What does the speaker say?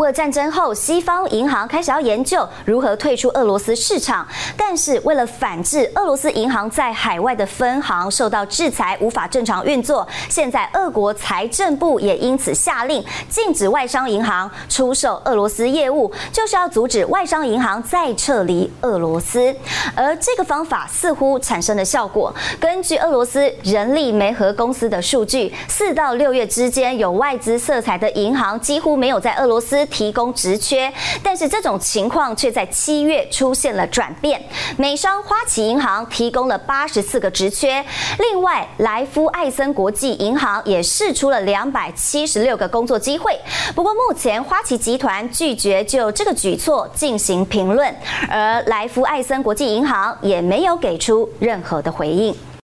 乌俄战争后，西方银行开始要研究如何退出俄罗斯市场，但是为了反制俄罗斯银行在海外的分行受到制裁，无法正常运作，现在俄国财政部也因此下令禁止外商银行出售俄罗斯业务，就是要阻止外商银行再撤离俄罗斯。而这个方法似乎产生了效果。根据俄罗斯人力媒合公司的数据，四到六月之间，有外资色彩的银行几乎没有在俄罗斯。提供职缺，但是这种情况却在七月出现了转变。美商花旗银行提供了八十四个职缺，另外莱夫艾森国际银行也释出了两百七十六个工作机会。不过目前花旗集团拒绝就这个举措进行评论，而莱夫艾森国际银行也没有给出任何的回应。